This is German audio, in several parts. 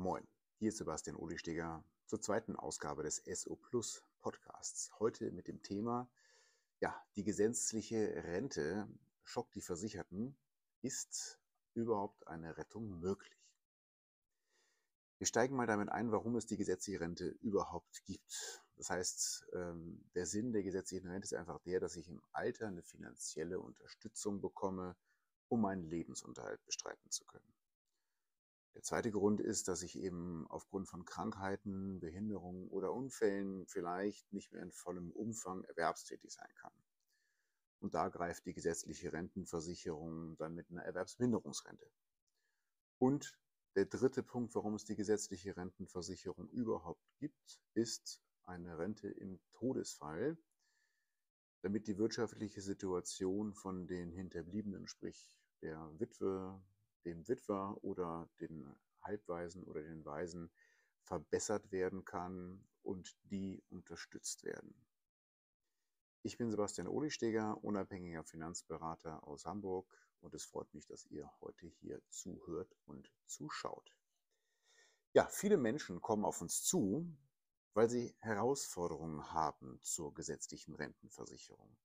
Moin, hier ist Sebastian Ohlisteger zur zweiten Ausgabe des SO Plus Podcasts. Heute mit dem Thema, ja, die gesetzliche Rente schockt die Versicherten. Ist überhaupt eine Rettung möglich? Wir steigen mal damit ein, warum es die gesetzliche Rente überhaupt gibt. Das heißt, ähm, der Sinn der gesetzlichen Rente ist einfach der, dass ich im Alter eine finanzielle Unterstützung bekomme, um meinen Lebensunterhalt bestreiten zu können. Der zweite Grund ist, dass ich eben aufgrund von Krankheiten, Behinderungen oder Unfällen vielleicht nicht mehr in vollem Umfang erwerbstätig sein kann. Und da greift die gesetzliche Rentenversicherung dann mit einer Erwerbsminderungsrente. Und der dritte Punkt, warum es die gesetzliche Rentenversicherung überhaupt gibt, ist eine Rente im Todesfall, damit die wirtschaftliche Situation von den Hinterbliebenen, sprich der Witwe, dem Witwer oder den Halbwaisen oder den Waisen verbessert werden kann und die unterstützt werden. Ich bin Sebastian Ohlisteger, unabhängiger Finanzberater aus Hamburg und es freut mich, dass ihr heute hier zuhört und zuschaut. Ja, viele Menschen kommen auf uns zu, weil sie Herausforderungen haben zur gesetzlichen Rentenversicherung.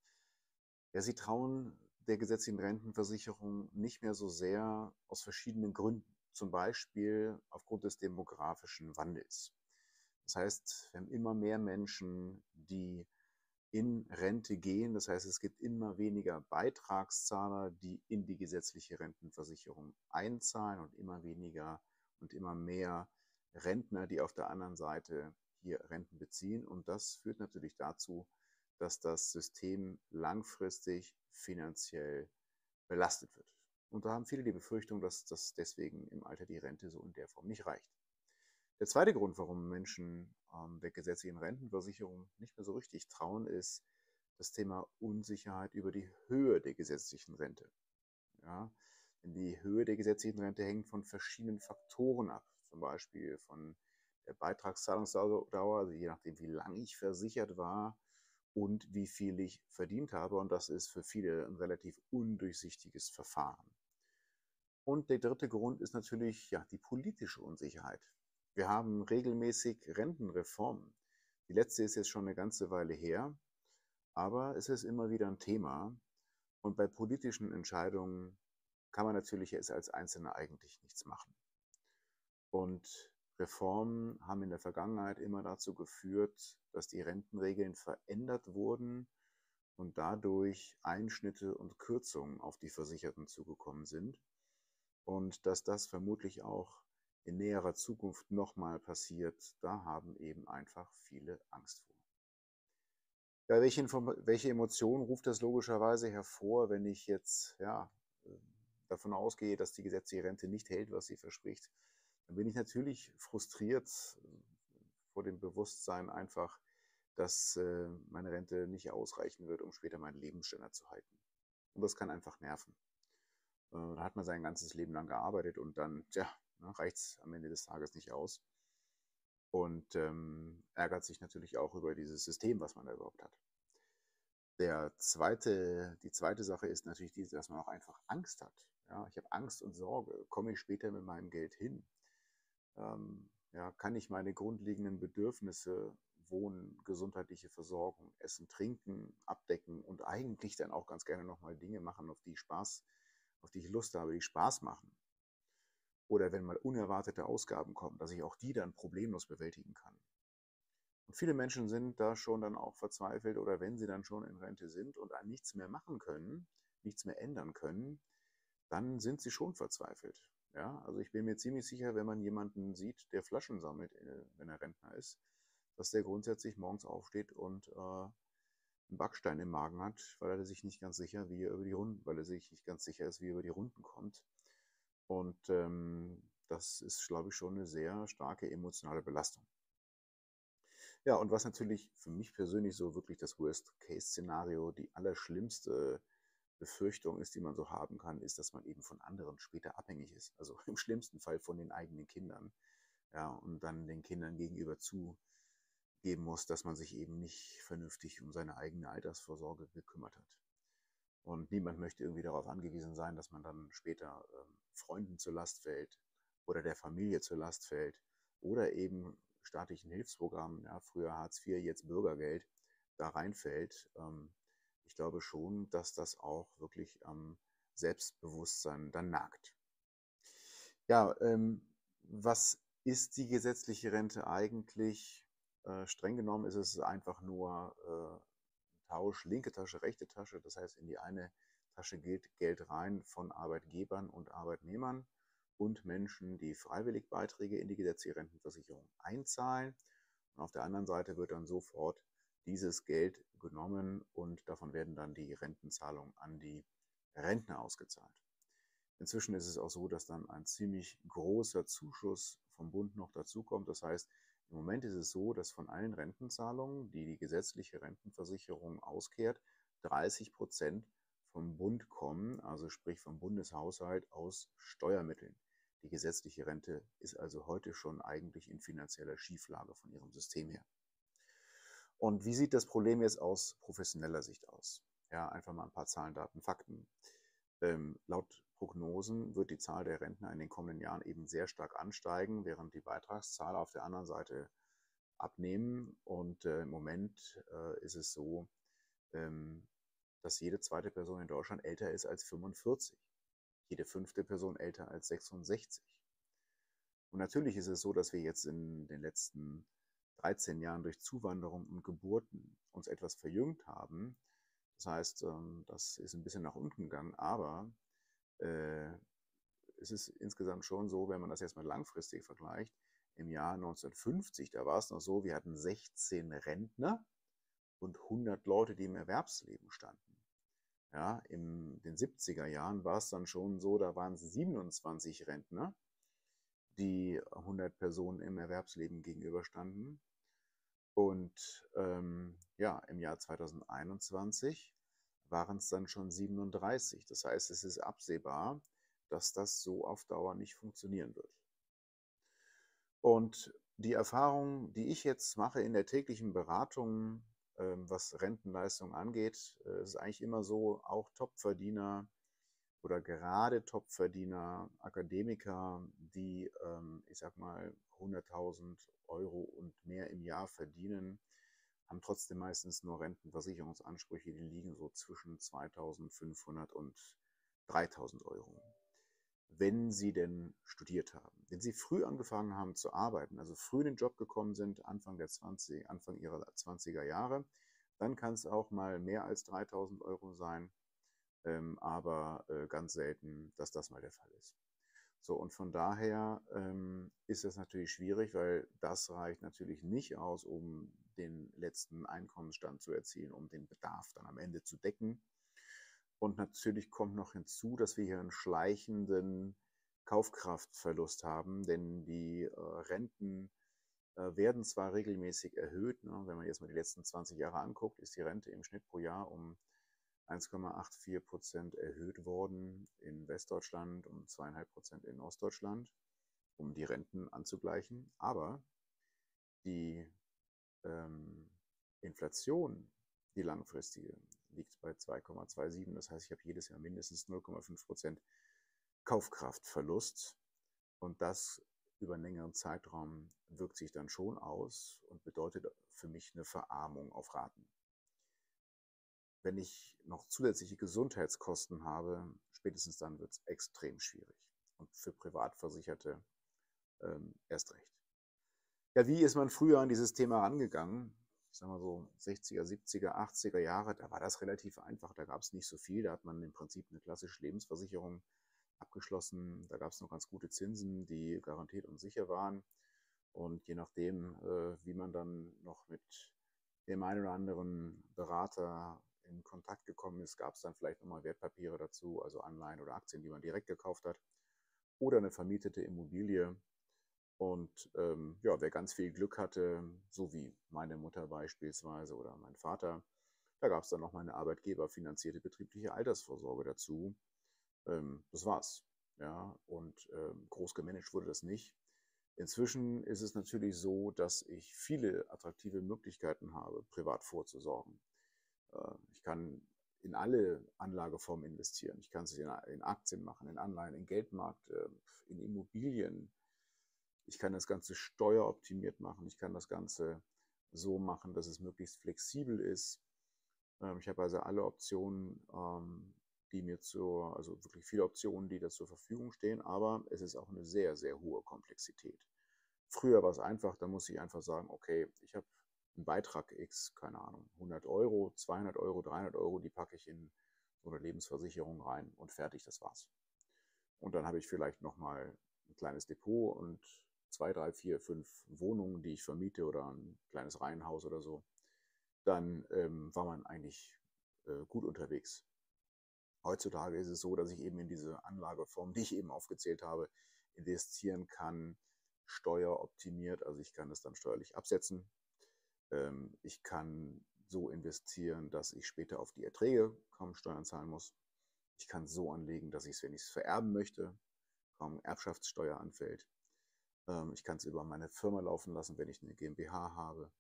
Ja, sie trauen der gesetzlichen Rentenversicherung nicht mehr so sehr aus verschiedenen Gründen. Zum Beispiel aufgrund des demografischen Wandels. Das heißt, wir haben immer mehr Menschen, die in Rente gehen. Das heißt, es gibt immer weniger Beitragszahler, die in die gesetzliche Rentenversicherung einzahlen und immer weniger und immer mehr Rentner, die auf der anderen Seite hier Renten beziehen. Und das führt natürlich dazu, dass das System langfristig finanziell belastet wird. Und da haben viele die Befürchtung, dass das deswegen im Alter die Rente so in der Form nicht reicht. Der zweite Grund, warum Menschen ähm, der gesetzlichen Rentenversicherung nicht mehr so richtig trauen, ist das Thema Unsicherheit über die Höhe der gesetzlichen Rente. Ja, denn die Höhe der gesetzlichen Rente hängt von verschiedenen Faktoren ab, zum Beispiel von der Beitragszahlungsdauer, also je nachdem, wie lange ich versichert war und wie viel ich verdient habe. Und das ist für viele ein relativ undurchsichtiges Verfahren. Und der dritte Grund ist natürlich ja, die politische Unsicherheit. Wir haben regelmäßig Rentenreformen. Die letzte ist jetzt schon eine ganze Weile her, aber es ist immer wieder ein Thema. Und bei politischen Entscheidungen kann man natürlich als Einzelner eigentlich nichts machen. Und Reformen haben in der Vergangenheit immer dazu geführt, dass die Rentenregeln verändert wurden und dadurch Einschnitte und Kürzungen auf die Versicherten zugekommen sind und dass das vermutlich auch in näherer Zukunft nochmal passiert, da haben eben einfach viele Angst vor. Ja, welche, welche Emotionen ruft das logischerweise hervor, wenn ich jetzt ja, davon ausgehe, dass die gesetzliche Rente nicht hält, was sie verspricht? Dann bin ich natürlich frustriert vor dem Bewusstsein einfach, dass äh, meine Rente nicht ausreichen wird, um später meinen Lebensstandard zu halten. Und das kann einfach nerven. Äh, da hat man sein ganzes Leben lang gearbeitet und dann, tja, ne, reicht es am Ende des Tages nicht aus. Und ähm, ärgert sich natürlich auch über dieses System, was man da überhaupt hat. Der zweite, die zweite Sache ist natürlich diese, dass man auch einfach Angst hat. Ja, ich habe Angst und Sorge. Komme ich später mit meinem Geld hin? Ähm, ja, kann ich meine grundlegenden Bedürfnisse, Wohnen, gesundheitliche Versorgung, Essen, Trinken abdecken und eigentlich dann auch ganz gerne nochmal Dinge machen, auf die Spaß, auf die ich Lust habe, die Spaß machen. Oder wenn mal unerwartete Ausgaben kommen, dass ich auch die dann problemlos bewältigen kann. Und viele Menschen sind da schon dann auch verzweifelt oder wenn sie dann schon in Rente sind und an nichts mehr machen können, nichts mehr ändern können, dann sind sie schon verzweifelt. Ja, also ich bin mir ziemlich sicher, wenn man jemanden sieht, der Flaschen sammelt, äh, wenn er Rentner ist, dass der grundsätzlich morgens aufsteht und äh, einen Backstein im Magen hat, weil er sich nicht ganz sicher, wie er über die Runden, weil er sich nicht ganz sicher ist, wie er über die Runden kommt. Und ähm, das ist, glaube ich, schon eine sehr starke emotionale Belastung. Ja, und was natürlich für mich persönlich so wirklich das Worst-Case-Szenario, die allerschlimmste Befürchtung ist, die man so haben kann, ist, dass man eben von anderen später abhängig ist. Also im schlimmsten Fall von den eigenen Kindern. Ja, und dann den Kindern gegenüber zugeben muss, dass man sich eben nicht vernünftig um seine eigene Altersvorsorge gekümmert hat. Und niemand möchte irgendwie darauf angewiesen sein, dass man dann später ähm, Freunden zur Last fällt, oder der Familie zur Last fällt oder eben staatlichen Hilfsprogrammen, ja, früher Hartz IV, jetzt Bürgergeld, da reinfällt. Ähm, ich glaube schon, dass das auch wirklich am Selbstbewusstsein dann nagt. Ja, ähm, was ist die gesetzliche Rente eigentlich? Äh, streng genommen ist es einfach nur äh, Tausch, linke Tasche, rechte Tasche. Das heißt, in die eine Tasche geht Geld rein von Arbeitgebern und Arbeitnehmern und Menschen, die freiwillig Beiträge in die gesetzliche Rentenversicherung einzahlen. Und auf der anderen Seite wird dann sofort dieses Geld genommen und davon werden dann die Rentenzahlungen an die Rentner ausgezahlt. Inzwischen ist es auch so, dass dann ein ziemlich großer Zuschuss vom Bund noch dazukommt. Das heißt, im Moment ist es so, dass von allen Rentenzahlungen, die die gesetzliche Rentenversicherung auskehrt, 30 Prozent vom Bund kommen, also sprich vom Bundeshaushalt aus Steuermitteln. Die gesetzliche Rente ist also heute schon eigentlich in finanzieller Schieflage von ihrem System her. Und wie sieht das Problem jetzt aus professioneller Sicht aus? Ja, einfach mal ein paar Zahlen, Daten, Fakten. Ähm, laut Prognosen wird die Zahl der Rentner in den kommenden Jahren eben sehr stark ansteigen, während die Beitragszahl auf der anderen Seite abnehmen. Und äh, im Moment äh, ist es so, ähm, dass jede zweite Person in Deutschland älter ist als 45, jede fünfte Person älter als 66. Und natürlich ist es so, dass wir jetzt in den letzten 13 Jahren durch Zuwanderung und Geburten uns etwas verjüngt haben. Das heißt, ähm, das ist ein bisschen nach unten gegangen, aber äh, es ist insgesamt schon so, wenn man das jetzt mal langfristig vergleicht, im Jahr 1950, da war es noch so, wir hatten 16 Rentner und 100 Leute, die im Erwerbsleben standen. Ja, in den 70er Jahren war es dann schon so, da waren es 27 Rentner, die 100 Personen im Erwerbsleben gegenüberstanden. Und ähm, ja, im Jahr 2021 waren es dann schon 37. Das heißt, es ist absehbar, dass das so auf Dauer nicht funktionieren wird. Und die Erfahrung, die ich jetzt mache in der täglichen Beratung, ähm, was Rentenleistung angeht, äh, ist eigentlich immer so, auch Topverdiener oder gerade Topverdiener, Akademiker, die, ähm, ich sag mal, 100.000 Euro und mehr im Jahr verdienen, haben trotzdem meistens nur Rentenversicherungsansprüche, die liegen so zwischen 2.500 und 3.000 Euro. Wenn sie denn studiert haben. Wenn sie früh angefangen haben zu arbeiten, also früh in den Job gekommen sind, Anfang, der 20, Anfang ihrer 20er Jahre, dann kann es auch mal mehr als 3.000 Euro sein, ähm, aber äh, ganz selten, dass das mal der Fall ist. So, und von daher ähm, ist es natürlich schwierig, weil das reicht natürlich nicht aus, um den letzten Einkommensstand zu erzielen, um den Bedarf dann am Ende zu decken. Und natürlich kommt noch hinzu, dass wir hier einen schleichenden Kaufkraftverlust haben, denn die äh, Renten äh, werden zwar regelmäßig erhöht, ne? wenn man jetzt mal die letzten 20 Jahre anguckt, ist die Rente im Schnitt pro Jahr um 1,84 Prozent erhöht worden in Westdeutschland und 2,5 Prozent in Ostdeutschland, um die Renten anzugleichen. Aber die ähm, Inflation, die langfristige, liegt bei 2,27. Das heißt, ich habe jedes Jahr mindestens 0,5 Prozent Kaufkraftverlust. Und das über einen längeren Zeitraum wirkt sich dann schon aus und bedeutet für mich eine Verarmung auf Raten. Wenn ich noch zusätzliche Gesundheitskosten habe, spätestens dann wird es extrem schwierig. Und für Privatversicherte ähm, erst recht. Ja, wie ist man früher an dieses Thema rangegangen? Ich sag mal so 60er, 70er, 80er Jahre, da war das relativ einfach. Da gab es nicht so viel. Da hat man im Prinzip eine klassische Lebensversicherung abgeschlossen. Da gab es noch ganz gute Zinsen, die garantiert und sicher waren. Und je nachdem, äh, wie man dann noch mit dem einen oder anderen Berater in Kontakt gekommen ist, gab es dann vielleicht nochmal Wertpapiere dazu, also Anleihen oder Aktien, die man direkt gekauft hat, oder eine vermietete Immobilie. Und ähm, ja, wer ganz viel Glück hatte, so wie meine Mutter beispielsweise oder mein Vater, da gab es dann nochmal eine arbeitgeberfinanzierte betriebliche Altersvorsorge dazu. Ähm, das war's. Ja, und ähm, groß gemanagt wurde das nicht. Inzwischen ist es natürlich so, dass ich viele attraktive Möglichkeiten habe, privat vorzusorgen. Äh, ich kann in alle Anlageformen investieren. Ich kann es in, Aktien machen, in Anleihen, in Geldmarkt, äh, in Immobilien. Ich kann das Ganze steueroptimiert machen. Ich kann das Ganze so machen, dass es möglichst flexibel ist. Ähm, ich habe also alle Optionen, ähm, die mir zur, also wirklich viele Optionen, die da zur Verfügung stehen, aber es ist auch eine sehr, sehr hohe Komplexität. Früher war es einfach, da muss ich einfach sagen, okay, ich habe einen Beitrag X, keine Ahnung, 100 Euro, 200 Euro, 300 Euro, die packe ich in so eine Lebensversicherung rein und fertig, das war's. Und dann habe ich vielleicht nochmal ein kleines Depot und zwei, drei, vier, fünf Wohnungen, die ich vermiete oder ein kleines Reihenhaus oder so. Dann ähm, war man eigentlich äh, gut unterwegs. Heutzutage ist es so, dass ich eben in diese Anlageform, die ich eben aufgezählt habe, investieren kann, steueroptimiert, also ich kann es dann steuerlich absetzen. Ähm, ich kann so investieren, dass ich später auf die Erträge kaum Steuern zahlen muss. Ich kann so anlegen, dass ich es, wenn ich es vererben möchte, kaum Erbschaftssteuer anfällt. Ähm, ich kann es über meine Firma laufen lassen, wenn ich eine GmbH habe.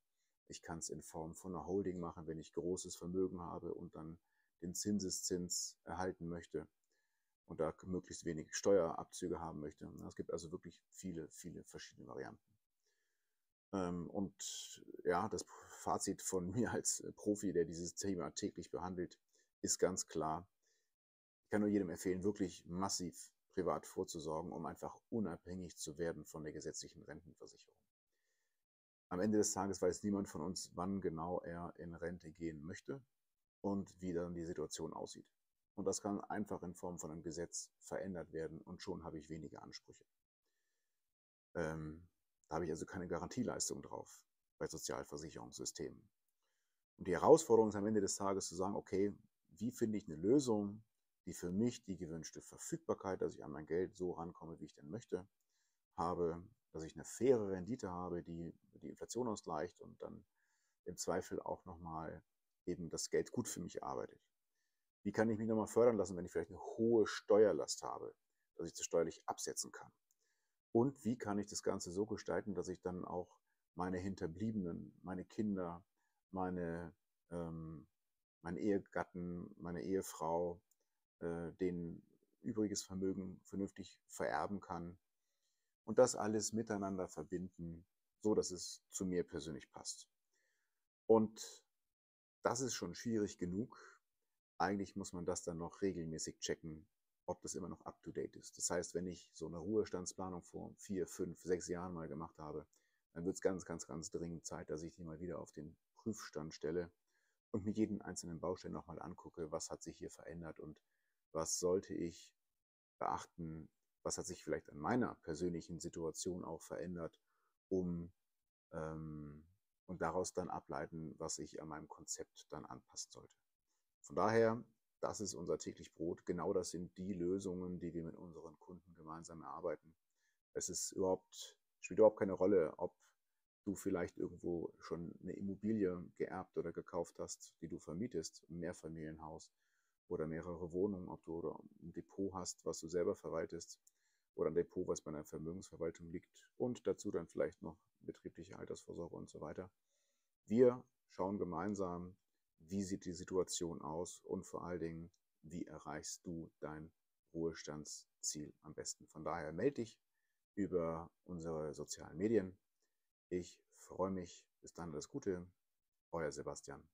Ich kann es in Form von einer Holding machen, wenn ich großes Vermögen habe und dann den Zinseszins erhalten möchte und da möglichst wenig Steuerabzüge haben möchte. Es gibt also wirklich viele, viele verschiedene Varianten. Ähm, und ja, das Fazit von mir als Profi, der dieses Thema täglich behandelt, ist ganz klar. Ich kann nur jedem empfehlen, wirklich massiv privat vorzusorgen, um einfach unabhängig zu werden von der gesetzlichen Rentenversicherung. Am Ende des Tages weiß niemand von uns, wann genau er in Rente gehen möchte und wie dann die Situation aussieht. Und das kann einfach in Form von einem Gesetz verändert werden und schon habe ich weniger Ansprüche. Ähm, da habe ich also keine Garantieleistung drauf bei Sozialversicherungssystemen. Und die Herausforderung ist am Ende des Tages zu sagen, okay, wie finde ich eine Lösung, die für mich die gewünschte Verfügbarkeit, dass ich an mein Geld so rankomme, wie ich denn möchte, habe, dass ich eine faire Rendite habe, die die Inflation ausgleicht und dann im Zweifel auch nochmal eben das Geld gut für mich arbeitet. Wie kann ich mich nochmal fördern lassen, wenn ich vielleicht eine hohe Steuerlast habe, dass ich das steuerlich absetzen kann? Und wie kann ich das Ganze so gestalten, dass ich dann auch meine Hinterbliebenen, meine Kinder, meine, ähm, mein Ehegatten, meine Ehefrau, äh, den übriges Vermögen vernünftig vererben kann und das alles miteinander verbinden, so dass es zu mir persönlich passt. Und das ist schon schwierig genug. Eigentlich muss man das dann noch regelmäßig checken, ob das immer noch up-to-date ist. Das heißt, wenn ich so eine Ruhestandsplanung vor vier, fünf, sechs Jahren mal gemacht habe, dann wird es ganz, ganz, ganz dringend Zeit, dass ich die mal wieder auf den Prüfstand stelle und mir jeden einzelnen Baustein nochmal angucke, was hat sich hier verändert und was sollte ich beachten, was hat sich vielleicht an meiner persönlichen Situation auch verändert, um ähm, und daraus dann ableiten, was ich an meinem Konzept dann anpassen sollte. Von daher, das ist unser täglich Brot. Genau das sind die Lösungen, die wir mit unseren Kunden gemeinsam erarbeiten. Es ist überhaupt, spielt überhaupt keine Rolle, ob du vielleicht irgendwo schon eine Immobilie geerbt oder gekauft hast, die du vermietest, ein Mehrfamilienhaus oder mehrere Wohnungen, ob du ein Depot hast, was du selber verwaltest oder ein Depot, was bei einer Vermögensverwaltung liegt und dazu dann vielleicht noch betriebliche Altersvorsorge und so weiter. Wir schauen gemeinsam, wie sieht die Situation aus und vor allen Dingen, wie erreichst du dein Ruhestandsziel am besten. Von daher melde dich über unsere sozialen Medien. Ich freue mich. Bis dann alles Gute. Euer Sebastian.